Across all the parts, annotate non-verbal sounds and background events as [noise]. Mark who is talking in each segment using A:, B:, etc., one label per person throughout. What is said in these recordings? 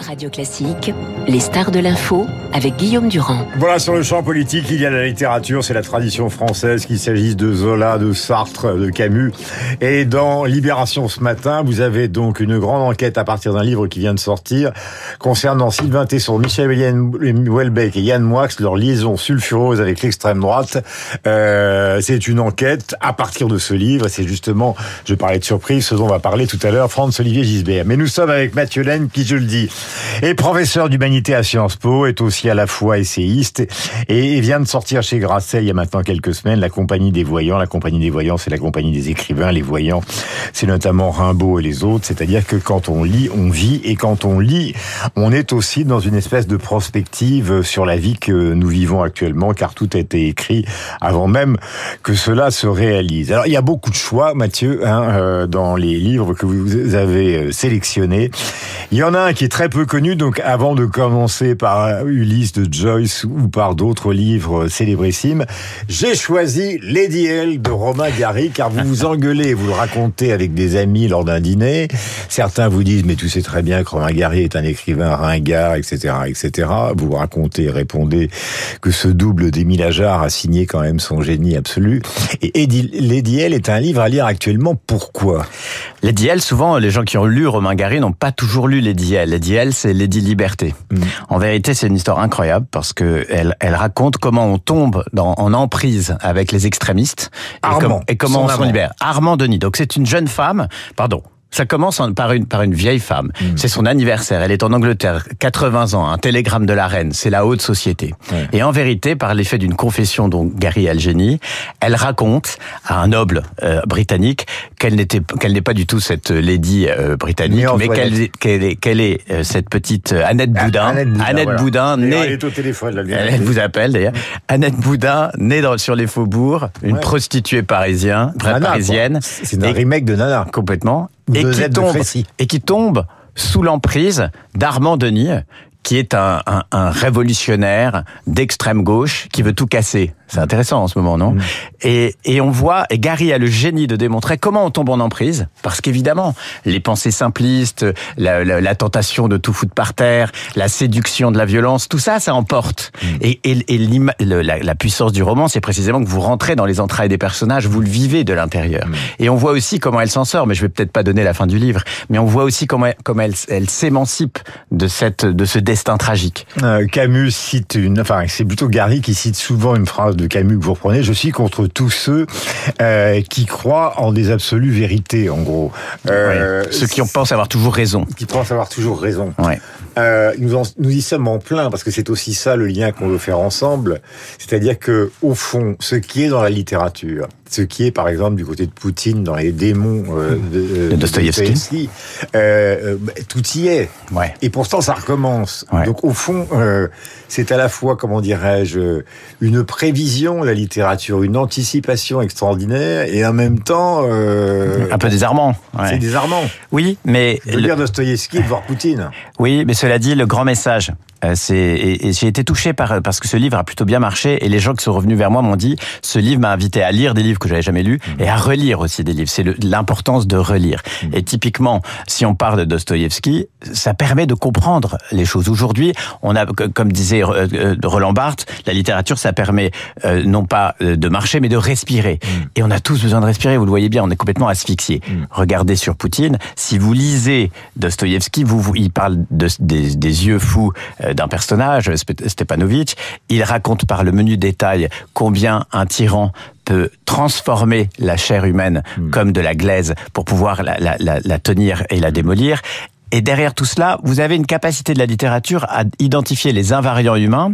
A: Radio Classique, les stars de l'info avec Guillaume Durand.
B: Voilà, sur le champ politique, il y a la littérature, c'est la tradition française, qu'il s'agisse de Zola, de Sartre, de Camus. Et dans Libération ce matin, vous avez donc une grande enquête à partir d'un livre qui vient de sortir concernant Sylvain Tesson, Michel Houellebecq et Yann Moix, leur liaison sulfureuse avec l'extrême droite. Euh, c'est une enquête à partir de ce livre. C'est justement, je parlais de surprise, ce dont on va parler tout à l'heure, Franz-Olivier Gisbert. Mais nous sommes avec Mathieu Laine, qui, je le dis, et professeur d'humanité à Sciences Po, est aussi à la fois essayiste et vient de sortir chez Grasset il y a maintenant quelques semaines la compagnie des voyants. La compagnie des voyants, c'est la compagnie des écrivains. Les voyants, c'est notamment Rimbaud et les autres. C'est-à-dire que quand on lit, on vit et quand on lit, on est aussi dans une espèce de prospective sur la vie que nous vivons actuellement car tout a été écrit avant même que cela se réalise. Alors il y a beaucoup de choix, Mathieu, hein, euh, dans les livres que vous avez euh, sélectionnés. Il y en a un qui est très peu connu, donc avant de commencer par Ulysse de Joyce ou par d'autres livres célébrissimes, j'ai choisi Lady L de Romain Gary, car vous vous [laughs] engueulez, vous le racontez avec des amis lors d'un dîner. Certains vous disent, mais tu sais très bien que Romain Gary est un écrivain ringard, etc., etc. Vous racontez, répondez que ce double d'Émile Ajar a signé quand même son génie absolu. Et Lady L est un livre à lire actuellement. Pourquoi?
C: Lady L, souvent, les gens qui ont lu Romain Gary n'ont pas toujours lu Lady L. Lady L, c'est Lady Liberté. Mm. En vérité, c'est une histoire incroyable parce que elle, elle raconte comment on tombe dans, en emprise avec les extrémistes et, et comment on s'en libère. Armand Denis. Donc c'est une jeune femme, pardon, ça commence par une, par une vieille femme. Hmm. C'est son anniversaire. Elle est en Angleterre, 80 ans, un télégramme de la reine. C'est la haute société. Et en vérité, par l'effet d'une confession dont Gary Algeny, elle raconte à un noble euh, britannique qu'elle n'était, qu'elle n'est pas du tout cette lady euh, britannique, mais qu'elle, qu'elle est, qu'elle est euh, cette petite Annette ah, Boudin.
B: Annette Boudin,
C: née.
B: Elle est au téléphone,
C: là, Elle vous appelle d'ailleurs. Annette Boudin, née dans, sur les faubourgs, une prostituée parisienne, parisienne.
B: C'est un remake de Nana.
C: Complètement et qui tombe et qui tombe sous l'emprise d'Armand Denis, qui est un, un, un révolutionnaire d'extrême gauche qui veut tout casser. C'est intéressant en ce moment, non mm. et, et on voit, et Gary a le génie de démontrer comment on tombe en emprise, parce qu'évidemment, les pensées simplistes, la, la, la, tentation de tout foutre par terre, la séduction de la violence, tout ça, ça emporte. Mm. Et, et, et la, la, puissance du roman, c'est précisément que vous rentrez dans les entrailles des personnages, vous le vivez de l'intérieur. Mm. Et on voit aussi comment elle s'en sort, mais je vais peut-être pas donner la fin du livre, mais on voit aussi comment, comment elle, elle s'émancipe de cette, de ce destin tragique.
B: Euh, Camus cite une, enfin, c'est plutôt Gary qui cite souvent une phrase de Camus que vous reprenez, je suis contre tous ceux euh, qui croient en des absolues vérités, en gros.
C: Euh, Ceux qui pensent avoir toujours raison.
B: Qui pensent avoir toujours raison. Euh, nous, nous y sommes en plein parce que c'est aussi ça le lien qu'on veut faire ensemble, c'est-à-dire que au fond, ce qui est dans la littérature, ce qui est par exemple du côté de Poutine dans les démons euh,
C: de, de Dostoïevski,
B: euh, bah, tout y est.
C: Ouais.
B: Et pourtant ça recommence. Donc au fond, euh, c'est à la fois, comment dirais-je, une prévision la littérature, une anticipation extraordinaire, et en même temps
C: un peu désarmant.
B: Ouais. C'est désarmant.
C: Oui, mais
B: de lire Dostoïevski, de voir Poutine.
C: Oui, mais cela dit, le grand message, euh, c'est et, j'ai été touché par parce que ce livre a plutôt bien marché et les gens qui sont revenus vers moi m'ont dit ce livre m'a invité à lire des livres que j'avais jamais lus mmh. et à relire aussi des livres. C'est l'importance de relire. Mmh. Et typiquement, si on parle de Dostoïevski, ça permet de comprendre les choses. Aujourd'hui, on a, comme disait euh, euh, Roland Barthes, la littérature, ça permet non pas de marcher, mais de respirer. Mmh. Et on a tous besoin de respirer. Vous le voyez bien, on est complètement asphyxié. Regardez sur Poutine. Si vous lisez Dostoïevski, vous, vous, il parle de, des, des yeux fous euh, d'un personnage, Stepanovitch. Il raconte par le menu détail combien un tyran peut transformer la chair humaine hmm. comme de la glaise pour pouvoir la, la, la, tenir et la démolir. Et derrière tout cela, vous avez une capacité de la littérature à identifier les invariants humains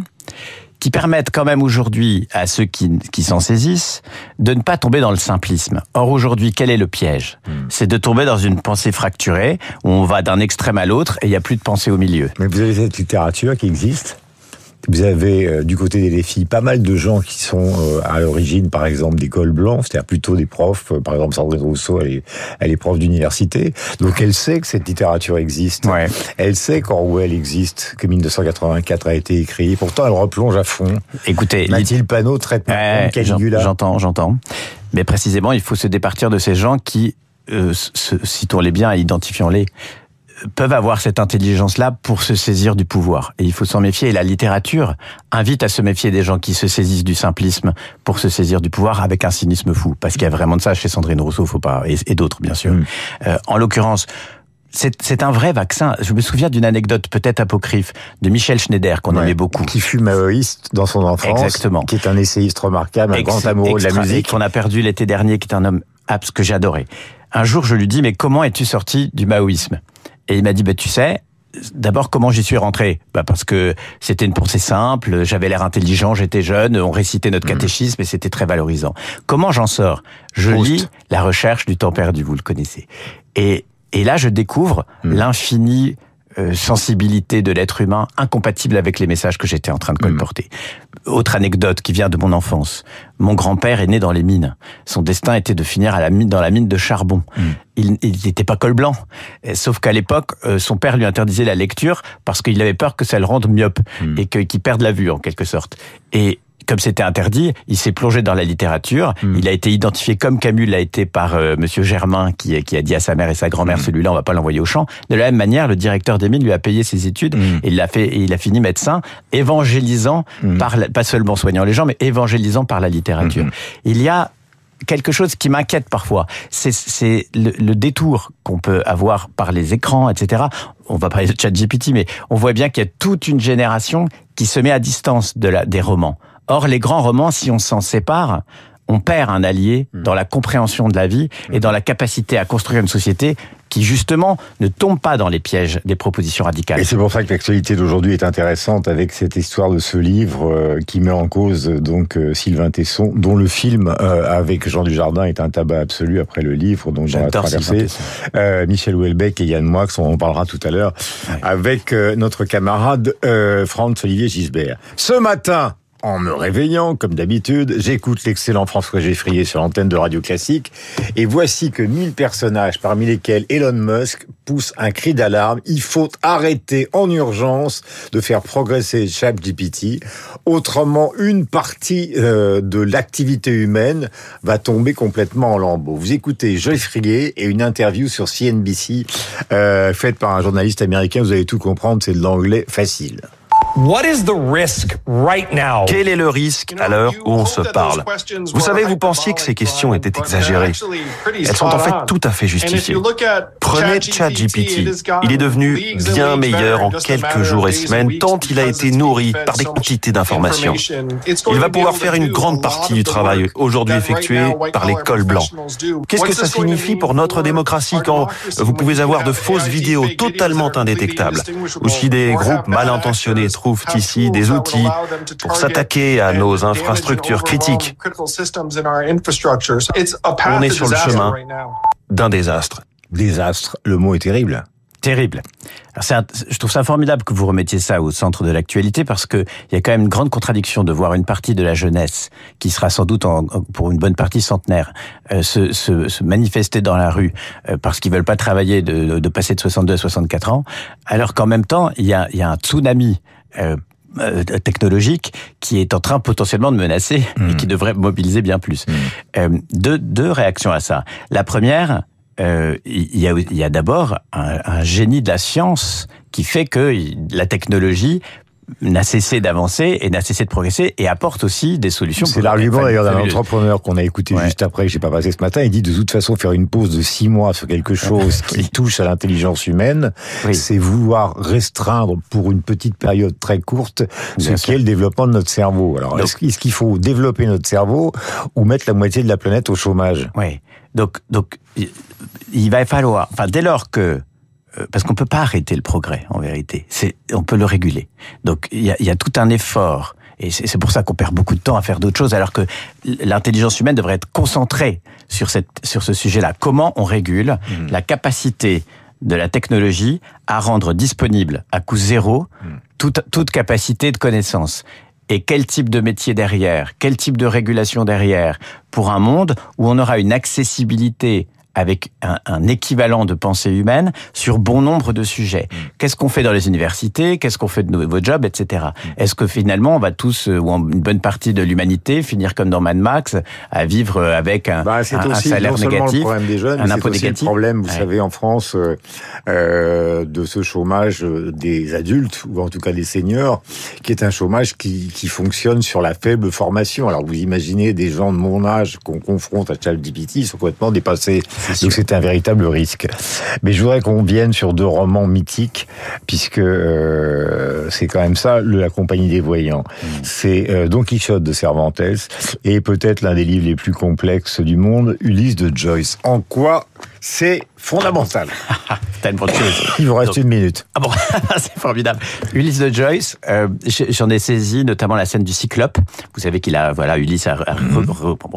C: qui permettent quand même aujourd'hui à ceux qui, qui s'en saisissent de ne pas tomber dans le simplisme. Or aujourd'hui, quel est le piège hmm. C'est de tomber dans une pensée fracturée où on va d'un extrême à l'autre et il n'y a plus de pensée au milieu.
B: Mais vous avez cette littérature qui existe vous avez euh, du côté des filles pas mal de gens qui sont euh, à l'origine, par exemple, des cols blancs, c'est-à-dire plutôt des profs. Euh, par exemple, Sandrine Rousseau, elle est, elle est prof d'université, donc elle sait que cette littérature existe.
C: Ouais.
B: Elle sait qu'Orwell existe, que 1984 a été écrit. Pourtant, elle replonge à fond.
C: Écoutez,
B: Mathilde Panot traite
C: ouais, J'entends, j'entends. Mais précisément, il faut se départir de ces gens qui, euh, citons-les bien, identifions-les, peuvent avoir cette intelligence-là pour se saisir du pouvoir. Et il faut s'en méfier. Et la littérature invite à se méfier des gens qui se saisissent du simplisme pour se saisir du pouvoir avec un cynisme fou. Parce qu'il y a vraiment de ça chez Sandrine Rousseau, faut pas, et, d'autres, bien sûr. Mm. Euh, en l'occurrence, c'est un vrai vaccin. Je me souviens d'une anecdote peut-être apocryphe de Michel Schneider qu'on aimait beaucoup.
B: Qui fut maoïste dans son enfance.
C: Exactement.
B: Qui est un essayiste remarquable, un grand amoureux de la musique.
C: Qu'on a perdu l'été dernier, qui est un homme abs que adoré. Un jour, je lui dis, mais comment es-tu sorti du maoïsme? Et il m'a dit, bah, tu sais, D'abord, comment j'y suis rentré? Bah Parce que c'était une pensée simple, j'avais l'air intelligent, j'étais jeune, on récitait notre mmh. catéchisme et c'était très valorisant. Comment j'en sors? Je lis La recherche du temps perdu, vous le connaissez. Et et là, je découvre hmm. l'infinie euh, sensibilité de l'être humain incompatible avec les messages que j'étais en train de hmm. colporter. Autre anecdote qui vient de mon enfance. Mon grand-père est né dans les mines. Son destin était de finir à la mine, dans la mine de charbon. Hmm. Il n'était pas col blanc. Sauf qu'à l'époque, euh, son père lui interdisait la lecture parce qu'il avait peur que ça le rende myope et qu'il perde la vue en quelque sorte. Et comme c'était interdit, il s'est plongé dans la littérature. Hmm. Il a été identifié comme Camus l'a été par euh, Monsieur Germain, qui, qui, a dit à sa mère et sa grand-mère, hmm. celui-là, on va pas l'envoyer au champ. De la même manière, le directeur des mines lui a payé ses études hmm. et il a fait, et il a fini médecin, évangélisant par, pas seulement soignant les gens, mais évangélisant par la littérature. Il y a quelque chose qui m'inquiète parfois. C'est le, le, détour qu'on peut avoir par les écrans, etc. On va parler de ChatGPT, mais on voit bien qu'il y a toute une génération qui se met à distance de la, des romans. Or, les grands romans, si on s'en sépare, on perd un allié hmm. dans la compréhension de la vie et dans la capacité à construire une société qui justement ne tombe pas dans les pièges des propositions radicales.
B: Et c'est pour ça que l'actualité d'aujourd'hui est intéressante avec cette histoire de ce livre euh, qui met en cause donc euh, Sylvain Tesson, dont le film euh, avec Jean Dujardin est un tabac absolu après le livre dont j'ai traversé. Michel Houellebecq et Yann Moix, on en parlera tout à l'heure avec notre camarade Franz Olivier Gisbert. Ce matin, en me réveillant, comme d'habitude, j'écoute l'excellent François Geffrier sur l'antenne de Radio Classique, et voici que mille personnages, parmi lesquels Elon Musk, poussent un cri d'alarme. Il faut arrêter en urgence de faire progresser ChatGPT. Autrement, une partie euh, de l'activité humaine va tomber complètement en lambeaux. Vous écoutez Geffrier et une interview sur CNBC euh, faite par un journaliste américain. Vous allez tout comprendre, c'est de l'anglais facile.
D: Quel est le risque à l'heure où on se parle? Vous savez, vous pensiez que ces questions étaient exagérées. Elles sont en fait tout à fait justifiées. Prenez ChatGPT. Il est devenu bien meilleur en quelques jours et semaines tant il a été nourri par des quantités d'informations. Il va pouvoir faire une grande partie du travail aujourd'hui effectué par les cols blancs. Qu'est-ce que ça signifie pour notre démocratie quand vous pouvez avoir de fausses vidéos totalement indétectables ou si des groupes mal intentionnés trouvent ici des outils pour s'attaquer à nos infrastructures critiques. On est sur le chemin d'un désastre.
B: Désastre, le mot est terrible
C: terrible. Alors je trouve ça formidable que vous remettiez ça au centre de l'actualité parce que il y a quand même une grande contradiction de voir une partie de la jeunesse qui sera sans doute en, pour une bonne partie centenaire euh, se, se, se, manifester dans la rue euh, parce qu'ils veulent pas travailler de, de, passer de 62 à 64 ans, alors qu'en même temps il y a, il y a un tsunami euh, euh, technologique qui est en train potentiellement de menacer et hmm. qui devrait mobiliser bien plus. Hmm. Euh, deux, deux réactions à ça. La première, euh, il y a, y a d'abord un, un, génie de la science qui fait que la technologie n'a cessé d'avancer et n'a cessé de progresser et apporte aussi des solutions.
B: C'est l'argument d'ailleurs d'un entrepreneur qu'on a écouté juste après, que j'ai pas passé ce matin. Il dit de toute façon faire une pause de six mois sur quelque chose qui touche à l'intelligence humaine, c'est vouloir restreindre pour une petite période très courte ce qui est le développement de notre cerveau. Alors est-ce qu'il faut développer notre cerveau ou mettre la moitié de la planète au chômage?
C: Oui. Donc donc il va falloir, enfin dès lors que parce qu'on peut pas arrêter le progrès en vérité. C'est, on peut le réguler. Donc il y a, y a, tout un effort. Et c'est pour ça qu'on perd beaucoup de temps à faire d'autres choses, alors que l'intelligence humaine devrait être concentrée sur, cette, sur ce sujet-là. Comment on régule mmh. la capacité de la technologie à rendre disponible à coût zéro mmh. toute, toute capacité de connaissance? Et quel type de métier derrière, quel type de régulation derrière, pour un monde où on aura une accessibilité avec un, un, équivalent de pensée humaine sur bon nombre de sujets. Mm. Qu'est-ce qu'on fait dans les universités? Qu'est-ce qu'on fait de nouveaux jobs, etc. Mm. Est-ce que finalement on va tous, ou une bonne partie de l'humanité, finir comme dans Mad Max, à vivre avec un,
B: bah,
C: un, un salaire négatif,
B: le problème des jeunes,
C: un impôt
B: négatif le problème, vous savez, en France, euh, euh, de ce chômage des adultes ou en tout cas des seniors, qui est un chômage qui, qui fonctionne sur la faible formation. Alors vous imaginez des gens de mon âge qu'on confronte à ChatGPT, ils sont complètement dépassés donc c'est un véritable risque. Mais je voudrais qu'on vienne sur deux romans mythiques, puisque euh, c'est quand même ça, La Compagnie des Voyants. Mm. C'est euh, Don Quichotte de Cervantes et peut-être l'un des livres les plus complexes du monde, Ulysse de Joyce. En quoi c'est fondamental. [laughs]
C: T'as une chose.
B: Il vous reste une minute.
C: Ah bon, [laughs] c'est formidable. Ulysse de Joyce, euh, j'en ai saisi notamment la scène du Cyclope. Vous savez qu'il a, voilà, Ulysse a, mhm.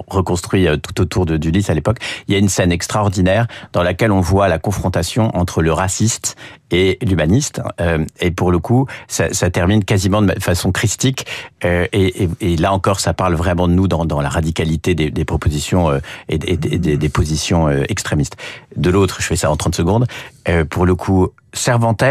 C: reconstruit euh, tout autour d'Ulysse à l'époque. Il y a une scène extraordinaire dans laquelle on voit la confrontation entre le raciste et l'humaniste. Euh, et pour le coup, ça, ça, termine quasiment de façon christique. Euh, et, et, et, là encore, ça parle vraiment de nous dans, dans la radicalité des, des propositions euh, et, des, des, des, positions euh, extrémistes. De l'autre, je fais ça en 30 secondes. Euh, pour le coup, Cervantes,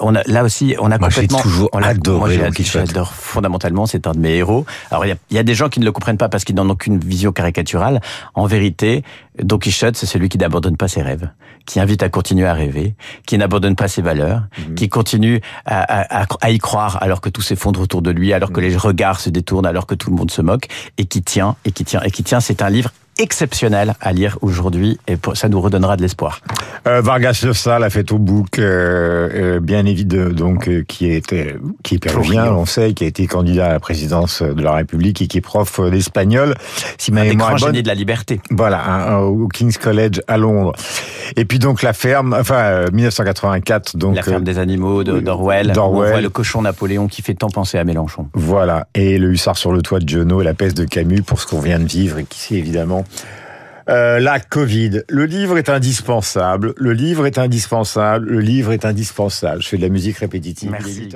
C: on a, là aussi, on a
B: moi,
C: complètement.
B: toujours
C: on
B: adoré.
C: Moi, j'adore fondamentalement. C'est un de mes héros. Alors, il y a, y a, des gens qui ne le comprennent pas parce qu'ils n'en ont qu'une vision caricaturale. En vérité, Don Quichotte, c'est celui qui n'abandonne pas ses rêves, qui invite à continuer à rêver, qui n'abandonne pas ses valeurs, mhm. qui continue à, à, à, y croire alors que tout s'effondre autour de lui, alors que mhm. les regards se détournent, alors que tout le monde se moque, et qui tient, et qui tient, et qui tient. C'est un livre exceptionnel à lire aujourd'hui et ça nous redonnera de l'espoir.
B: Euh, Vargas Llosa, la fête au bouc, euh, euh, bien évidemment, donc qui était qui est péruvien, on sait, qui a été candidat à la présidence de la République et qui est prof d'espagnol.
C: Si ma mémoire est bonne, de la liberté.
B: Voilà, au King's College à Londres. Et puis donc la ferme, enfin 1984, donc
C: la ferme des animaux d'Orwell. On voit le cochon Napoléon qui fait tant penser à Mélenchon.
B: Voilà, et le hussard sur le toit de Giono et la peste de Camus pour ce qu'on vient de vivre et qui c'est évidemment euh, la Covid. Le livre est indispensable. Le livre est indispensable. Le livre est indispensable. Je fais de la musique répétitive.
C: Merci.